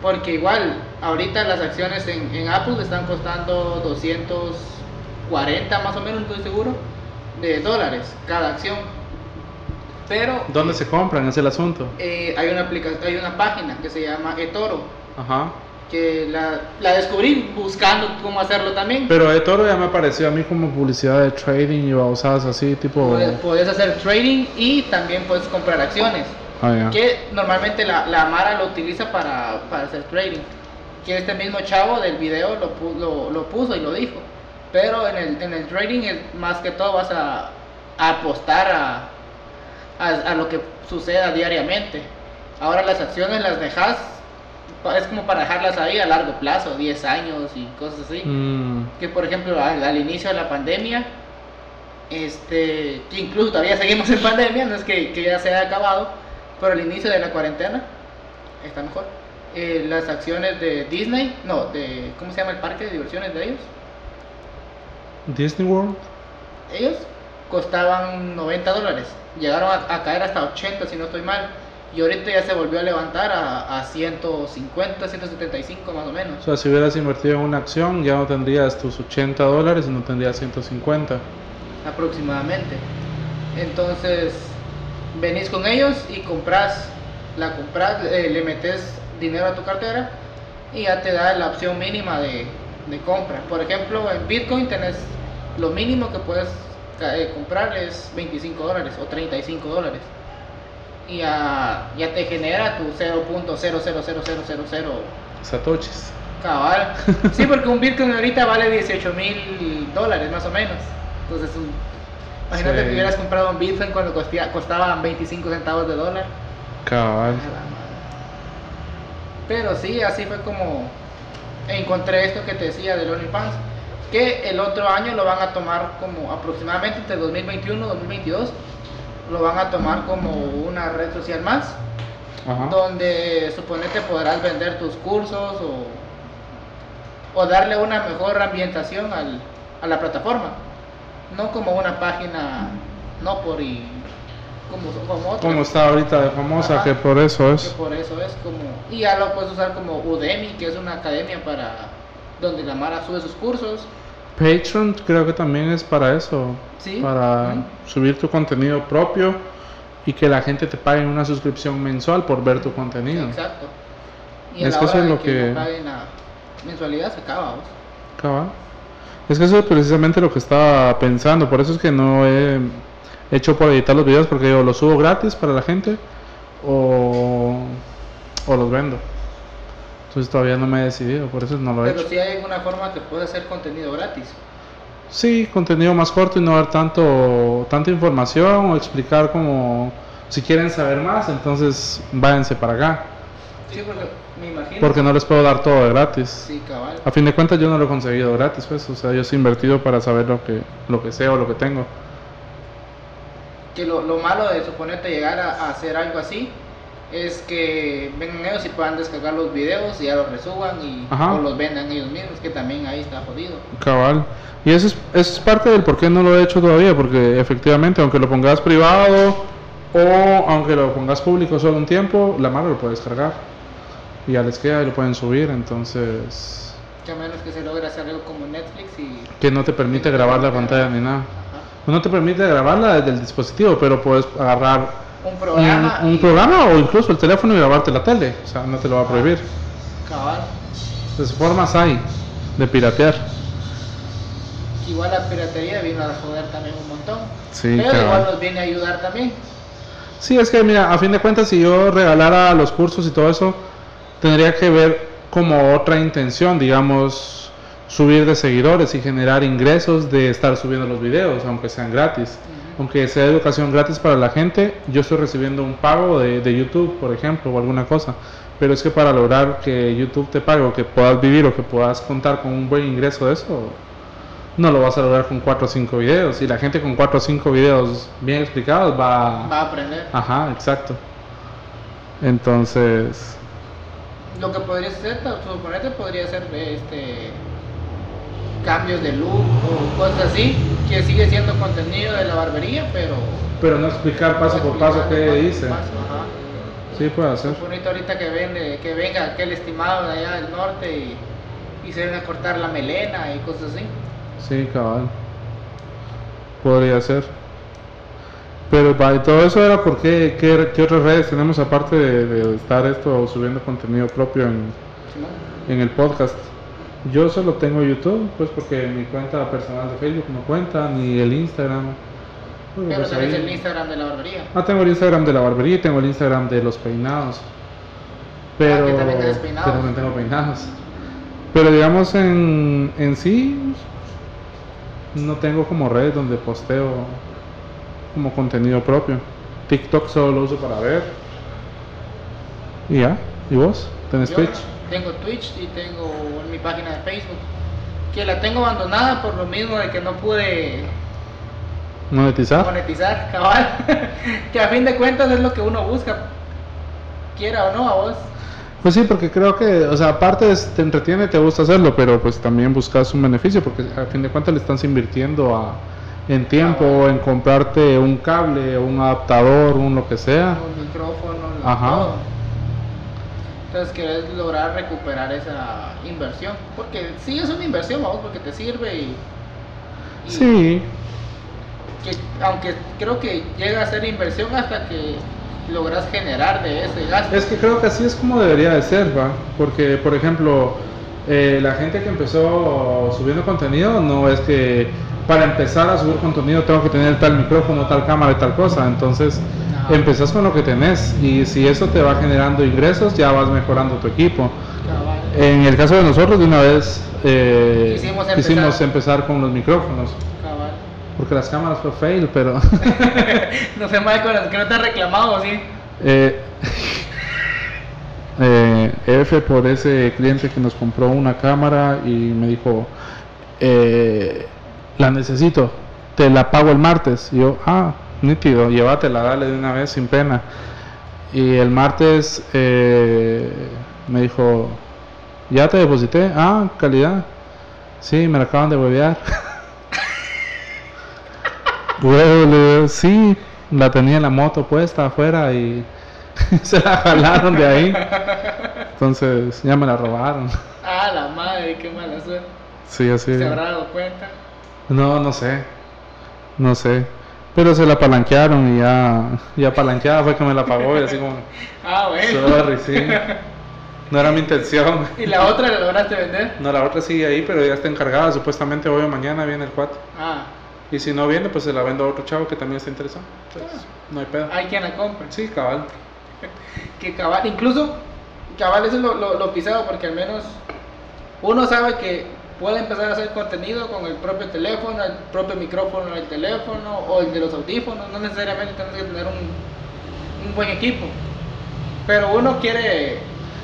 Porque igual, ahorita las acciones en, en Apple están costando 240 más o menos, no estoy seguro, de dólares cada acción. Pero ¿Dónde se compran? Es el asunto. eh, hay, una aplica hay una página que se llama eToro. Ajá. Que la, la descubrí buscando cómo hacerlo también. Pero de Toro ya me pareció a mí como publicidad de trading y babosadas así, tipo. Puedes, puedes hacer trading y también puedes comprar acciones. Ah, ya. Que normalmente la, la Mara lo utiliza para, para hacer trading. Que este mismo chavo del video lo, lo, lo puso y lo dijo. Pero en el, en el trading es más que todo vas a, a apostar a, a, a lo que suceda diariamente. Ahora las acciones las dejas, es como para dejarlas ahí a largo plazo, 10 años y cosas así Mm, que por ejemplo al, al inicio de la pandemia, este, que incluso todavía seguimos en pandemia, no es que, que ya se haya acabado, pero al inicio de la cuarentena está mejor. Eh, las acciones de Disney, no, de, ¿cómo se llama el parque de diversiones de ellos? Disney World. Ellos costaban 90 dólares, llegaron a, a caer hasta 80 si no estoy mal, y ahorita ya se volvió a levantar a, a 150, 175 más o O menos. sea, si hubieras invertido en una acción, ya no tendrías tus 80 dólares y no tendrías 150. aproximadamente. Entonces, venís con ellos y compras, la compras, eh, le metes dinero a tu cartera y ya te da la opción mínima de, de compra. Por ejemplo, en Bitcoin tenés lo mínimo que puedes eh, comprar es 25 dólares o 35 dólares. Y ya, ya te genera tu 0.000000 Satoshis. Cabal. Sí, porque un Bitcoin ahorita vale 18 mil dólares más o menos. Entonces, un- imagínate Sí. que hubieras comprado un Bitcoin cuando costía, costaban 25 centavos de dólar. Cabal. Pero sí, así fue como encontré esto que te decía del OnlyFans. Que el otro año lo van a tomar como aproximadamente entre 2021 y 2022. Lo van a tomar como una red social más Ajá. donde suponete podrás vender tus cursos o, o darle una mejor ambientación al, a la plataforma. No como una página, no por y como, como otras, Como está ahorita de famosa, Ajá. que por eso que es. por eso es como... Y ya lo puedes usar como Udemy, que es una academia para donde la Mara sube sus cursos. Patreon creo que también es para eso. Sí. Para Ujú. subir tu contenido propio y que la gente te pague una suscripción mensual por ver tu contenido. Exacto. Y Es que eso es lo que- la mensualidad se acaba, vos. Cabal. Es que eso es precisamente lo que estaba pensando. Por eso es que no he hecho por editar los videos porque o los subo gratis para la gente o, o los vendo. Entonces todavía no me he decidido, por eso no lo he Pero hecho. si hay alguna forma que puedes hacer contenido gratis. Sí, contenido más corto y no dar tanto tanta información o explicar como si quieren saber más, entonces váyanse para acá, Sí, porque me imagino. porque no les puedo dar todo de gratis. Sí, cabal. A fin de cuentas yo no lo he conseguido gratis, pues, o sea, yo he invertido para saber lo que lo que sé o lo que tengo. Que lo, lo malo de suponerte llegar a, a hacer algo así es que vengan ellos y puedan descargar los videos y ya los resuban y Ajá. o los vendan ellos mismos, que también ahí está jodido. Cabal. Y eso es, eso es parte del por qué no lo he hecho todavía, porque efectivamente, aunque lo pongas privado o aunque lo pongas público solo un tiempo, la mano lo puede descargar. Y ya les queda y lo pueden subir, entonces... Que a menos que se logre hacer algo como Netflix y. Que no te permite grabar la pantalla ni nada. Ajá. No te permite grabarla desde el dispositivo, pero puedes agarrar Un programa. un programa o incluso el teléfono y grabarte la tele. O sea, no te lo va a prohibir. Cabal. Entonces, formas hay de piratear. Igual la piratería vino a joder también un montón. Sí, Pero cabal. igual nos viene a ayudar también. Sí, es que mira, a fin de cuentas, si yo regalara los cursos y todo eso, tendría que ver como otra intención, digamos, subir de seguidores y generar ingresos de estar subiendo los videos, aunque sean gratis. Aunque sea educación gratis para la gente, yo estoy recibiendo un pago de, de YouTube, por ejemplo, o alguna cosa. Pero es que para lograr que YouTube te pague o que puedas vivir o que puedas contar con un buen ingreso de eso, no lo vas a lograr con 4 o 5 videos. Y la gente con 4 o 5 videos bien explicados va, Va a aprender. Ajá, exacto. Entonces, Lo que podría ser, suponete, podría ser este cambios de look o cosas así, que sigue siendo contenido de la barbería, pero pero no explicar paso por paso qué dice. paso, ajá. Sí, puede hacer. Suponete ahorita que, ven, que venga aquel estimado de allá del norte y, y se venga a cortar la melena y cosas así. Sí, cabal. Podría ser. Pero y todo eso era porque, ¿qué, qué otras redes tenemos aparte de, de estar esto subiendo contenido propio en... En el podcast. Yo solo tengo YouTube, pues porque mi cuenta personal de Facebook no cuenta, ni el Instagram. Bueno, Pero pues tenés ahí- el Instagram de la barbería. Ah, tengo el Instagram de la barbería y tengo el Instagram de los peinados. Pero, Ah, también tenés peinados. que también tengo peinados. Pero digamos en, en sí, no tengo como redes donde posteo como contenido propio. TikTok solo lo uso para ver. Y ya. ¿Y vos? ¿Tenés Twitch? Tengo Twitch y tengo mi página de Facebook. Que la tengo abandonada por lo mismo de que no pude ¿Monetizar? monetizar, cabal. que a fin de cuentas es lo que uno busca. Quiera o no, a vos. Pues sí, porque creo que, o sea, aparte es- te entretiene, te gusta hacerlo, pero pues también buscas un beneficio, porque a fin de cuentas le estás invirtiendo a, en tiempo, en comprarte un cable, un adaptador, un lo que sea. Un micrófono, Ajá. todo. Entonces querés lograr recuperar esa inversión. Porque sí es una inversión, vamos, porque te sirve y. y Sí, que aunque creo que llega a ser inversión hasta que logras generar de ese gasto. es que creo que así es como debería de ser, ¿va? Porque, por ejemplo, eh, la gente que empezó subiendo contenido no es que para empezar a subir contenido tengo que tener tal micrófono, tal cámara y tal cosa, entonces No. empezás con lo que tenés y si eso te va generando ingresos ya vas mejorando tu equipo. En el caso de nosotros, de una vez eh, Quisimos empezar. quisimos empezar con los micrófonos, porque las cámaras fue fail, pero no sé más con las que no te han reclamado, sí. eh, F por ese cliente que nos compró una cámara y me dijo, eh, la necesito, te la pago el martes. Yo, ah, nítido, llévatela, dale de una vez sin pena. Y el martes eh, me dijo, ya te deposité, ah, calidad. Sí, me la acaban de huevear. Sí, la tenía en la moto puesta afuera y se la jalaron de ahí. Entonces ya me la robaron. Ah, la madre, qué mala suerte. Sí, así. Se habrá dado cuenta. No, no sé. No sé. Pero se la palanquearon y ya, ya palanqueada fue que me la pagó y así como, Ah, bueno. sorry, sí. No era mi intención. ¿Y la otra la lograste vender? No, la otra sigue ahí, pero ya está encargada. Supuestamente hoy o mañana viene el cuate. Ah, Y si no viene, pues se la vendo a otro chavo que también está interesado. Pues, no hay pedo. hay quien la compra. Sí, cabal. Que cabal, incluso cabal eso es lo, lo, lo pisado porque al menos uno sabe que puede empezar a hacer contenido con el propio teléfono, el propio micrófono del teléfono o el de los audífonos, no necesariamente tienes que tener un, un buen equipo. Pero uno quiere...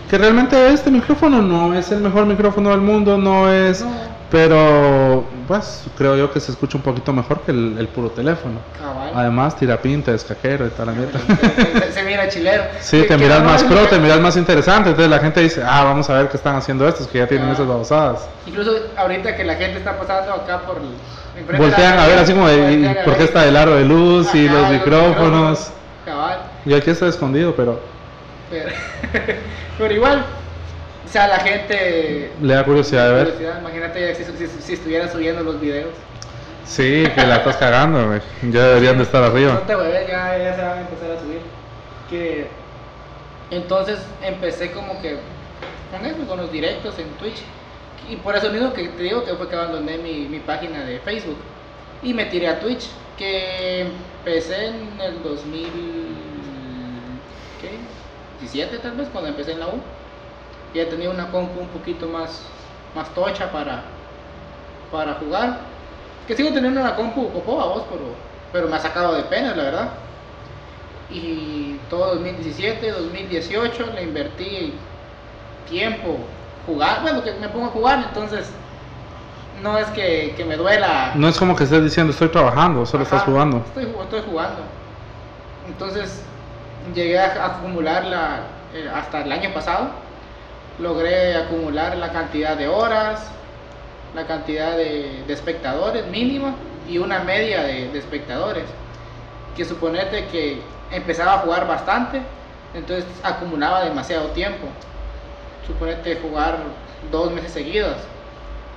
Que realmente este micrófono no es el mejor micrófono del mundo, no es... No. Pero, pues, creo yo que se escucha un poquito mejor que el, el puro teléfono. Cabal. Además, tira pinta, es cajero y tal la mierda. Se, mira chilero. Sí, te miras más pro, te miras más interesante. Entonces la gente dice, ah, vamos a ver qué están haciendo estos que ya tienen Ah. esas babosadas. Incluso ahorita que la gente está pasando acá por... Voltean a ver así como de, voltean ¿y a ¿por qué está el aro de luz y los micrófonos? Cabal. Y aquí está escondido, pero Pero, pero igual, o sea, la gente. le da curiosidad de ver. curiosidad, Imagínate si, si, si estuviera subiendo los videos. Sí, que la estás cagando, güey. Ya deberían de estar No arriba. te hueves, ya, ya se van a empezar a subir. Que entonces empecé como que con eso, con los directos en Twitch. Y por eso mismo que te digo que fue que abandoné mi, mi página de Facebook. Y me tiré a Twitch, que empecé en el 2000. ¿Qué? 17 tal vez, cuando empecé en la U. Ya tenía una compu un poquito más, más tocha para, para jugar. Que sigo teniendo una compu popó a vos, pero, pero me ha sacado de pena, la verdad. Y todo 2017, 2018 le invertí tiempo jugar. Bueno, que me pongo a jugar, entonces no es que, que me duela. No es como que estés diciendo estoy trabajando, solo estás jugando. Estoy, ju- estoy jugando. Entonces llegué a acumular la, eh, hasta el año pasado. Logré acumular la cantidad de horas, la cantidad de, de espectadores mínima y una media de, de espectadores. Que suponete que empezaba a jugar bastante, entonces acumulaba demasiado tiempo. Suponete jugar dos meses seguidos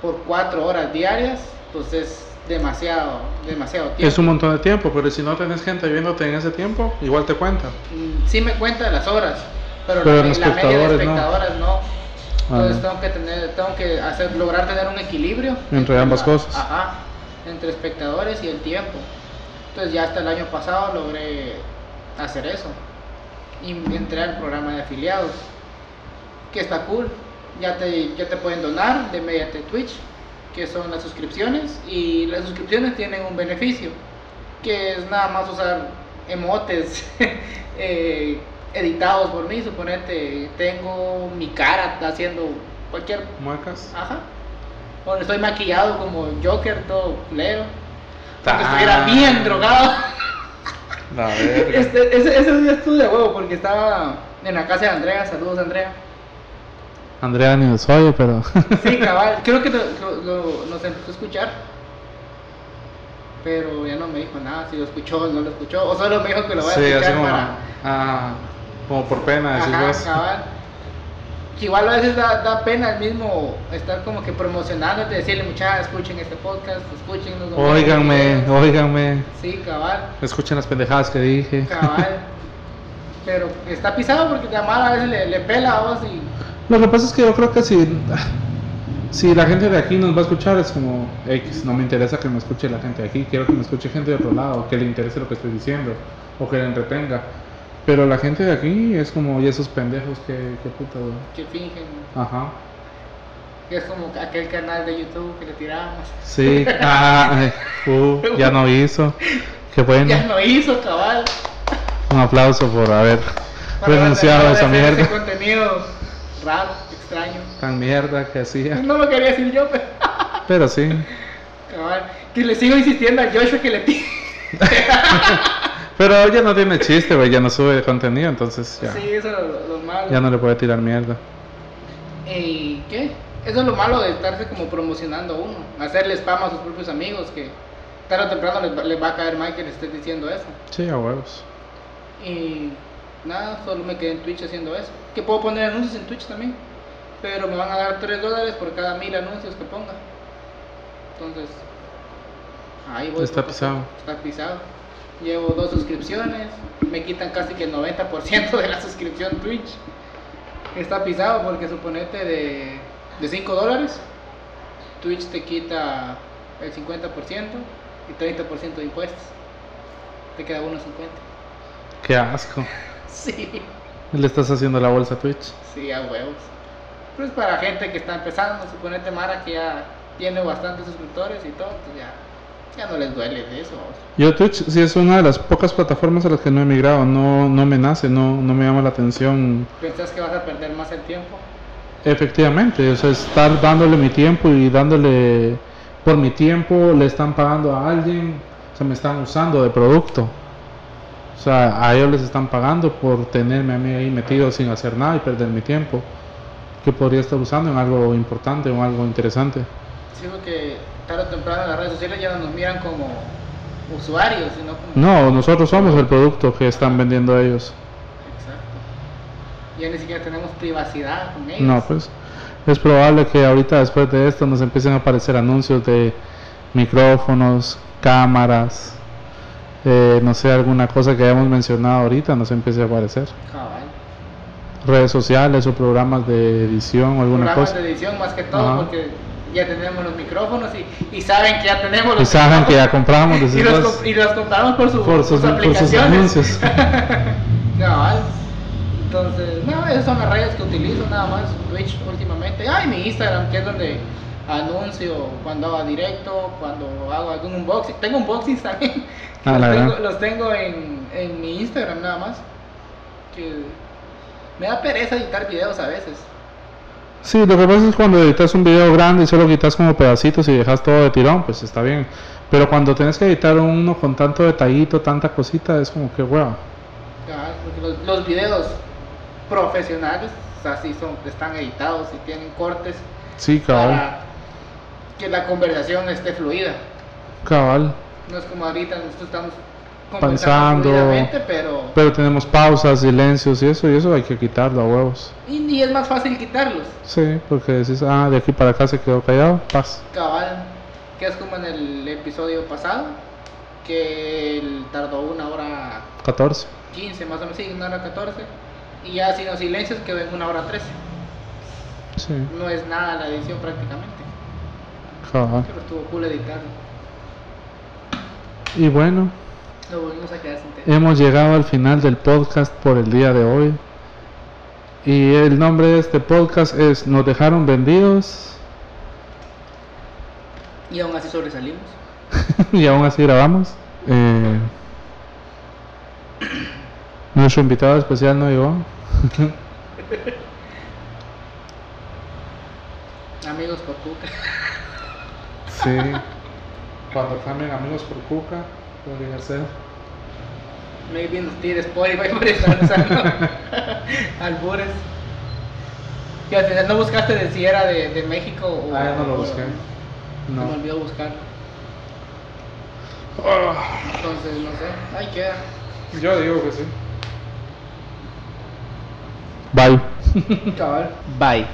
por cuatro horas diarias, pues es demasiado, demasiado tiempo. Es un montón de tiempo, pero si no tenés gente viéndote en ese tiempo, igual te cuenta. Mm, Sí me cuenta las horas, pero, Pero la, en la media de espectadores, no. no. Entonces Ah. tengo que tener, tengo que hacer, lograr tener un equilibrio Entre ambas cosas. Ajá, entre espectadores y el tiempo. Entonces ya hasta el año pasado logré hacer eso. Y entré al programa de afiliados, que está cool. Ya te, ya te pueden donar de mediante Twitch, que son las suscripciones. Y las suscripciones tienen un beneficio, que es nada más usar emotes eh, editados por mí. Suponete, tengo mi cara haciendo cualquier Muecas. Ajá. Bueno, estoy maquillado como Joker, todo culero. Como que Ah. estuviera bien drogado. La verga. Este, ese, ese día estuve de huevo porque estaba en la casa de Andrea. Saludos, Andrea. Andrea ni lo soy, pero. Sí, cabal. Creo que lo, lo- lo- nos empezó a escuchar. Pero ya no me dijo nada, si lo escuchó o no lo escuchó. O solo me dijo que lo va a sí, escuchar como. para. Ah, como por pena, decís Ajá, vos. cabal. Que igual a veces da, da pena el mismo estar como que promocionándote, decirle muchachos, escuchen este podcast, escuchen los domingos, Óiganme, videos". óiganme. Sí, cabal, Escuchen las pendejadas que dije. cabal. Pero está pisado porque la mala a veces le, le pela a vos y. Lo que pasa es que yo creo que si, si la gente de aquí nos va a escuchar es como X, no me interesa que me escuche la gente de aquí, quiero que me escuche gente de otro lado, que le interese lo que estoy diciendo o que le entretenga. Pero la gente de aquí es como, y esos pendejos que, que puta, güey. que fingen. Ajá. Es como aquel canal de YouTube que le tirábamos. Sí, ah, ay, uh, ya no hizo. Qué bueno. Ya no hizo, cabal. Un aplauso por haber Para renunciado a esa mierda. Ese contenido raro, extraño. Tan mierda que hacía. No lo quería decir yo, pero. Pero sí. Cabal. Que le sigo insistiendo a Joshua que le tire. Pero ella no tiene chiste, güey, ya no sube contenido, entonces ya, Sí, eso es lo, lo malo. ya no le puede tirar mierda. ¿Y qué? Eso es lo malo de estarse como promocionando uno. Hacerle spam a sus propios amigos que tarde o temprano les, va- les va a caer mal que le estés diciendo eso. Sí, a huevos. Y nada, solo me quedé en Twitch haciendo eso. Que puedo poner anuncios en Twitch también. Pero me van a dar 3 dólares por cada mil anuncios que ponga. Entonces, ahí voy. Está a pisado. Está pisado. Llevo dos suscripciones. Me quitan casi que el 90% de la suscripción Twitch. Está pisado porque suponete de, de 5 dólares. Twitch te quita el 50% y 30% de impuestos. Te queda 1.50. Qué asco. Sí, Le estás haciendo la bolsa a Twitch. sí, a huevos. Pero es para gente que está empezando, suponete Mara que ya tiene bastantes suscriptores y todo, pues ya, ya no les duele de eso. Yo Twitch sí es una de las pocas plataformas a las que no he migrado, no, no me nace, no, no me llama la atención. ¿Pensás que vas a perder más el tiempo? Efectivamente, o sea, estar dándole mi tiempo y dándole por mi tiempo, le están pagando a alguien, o sea, me están usando de producto. O sea, a ellos les están pagando por tenerme a mí ahí metido sin hacer nada y perder mi tiempo, que podría estar usando en algo importante o en algo interesante. Sí, porque tarde o temprano las redes sociales ya no nos miran como usuarios, sino como... No, nosotros somos el producto que están vendiendo ellos. Exacto. Ya ni siquiera tenemos privacidad con ellos. No, pues es probable que ahorita después de esto nos empiecen a aparecer anuncios de micrófonos, cámaras, eh, no sé, alguna cosa que hayamos mencionado ahorita nos empiece a aparecer. Cabal. Redes sociales o programas de edición o alguna Programas cosa. de edición más que todo, Ajá. porque ya tenemos los micrófonos y, y saben que ya tenemos los Y saben que ya compramos, y los, comp- y los compramos por, su- por sus, sus por sus. Entonces, no, esas son las redes que utilizo nada más. Twitch últimamente. Ah, y mi Instagram, que es donde anuncio cuando hago directo, cuando hago algún unboxing. Tengo unboxings también. Ah, los, tengo, los tengo en, en mi Instagram nada más. Que me da pereza editar videos a veces. Sí, lo que pasa es cuando editas un video grande y solo quitas como pedacitos y dejas todo de tirón, pues está bien. Pero cuando tienes que editar uno con tanto detallito, tanta cosita, es como que. Cabal, porque los, los videos profesionales, así son, están editados y tienen cortes Sí, cabal. para que la conversación esté fluida. Cabal. No es como ahorita nosotros estamos Pensando. pero Pero tenemos pausas, silencios y eso, y eso hay que quitarlo a huevos. y, y es más fácil quitarlos. Sí, porque decís, ah, de aquí para acá se quedó callado, paz. Cabal, que es como en el episodio pasado, que él tardó una hora 14. 15 más o menos, sí, una hora 14, y ya sin los silencios quedó en una hora 13. Sí. Sí. No es nada la edición prácticamente. Cabal. Pero estuvo cool editarlo. Y bueno, Lo volvimos a quedar sin tema. hemos llegado al final del podcast por el día de hoy. Y el nombre de este podcast es Nos dejaron vendidos Y aún así sobresalimos. y aún así grabamos. Eh, nuestro invitado especial no llegó. Amigos por Cuca. Sí. Cuando cambien amigos por Cuca, podría ser. Maybe nos tire Spotify por estar usando albures. Y al final no buscaste de si era de, de México o. Ah, ya no lo busqué. Se me No. olvidó buscarlo. Ah, Entonces, no sé. Ahí queda. yo digo que sí. Bye. Cabal. Bye.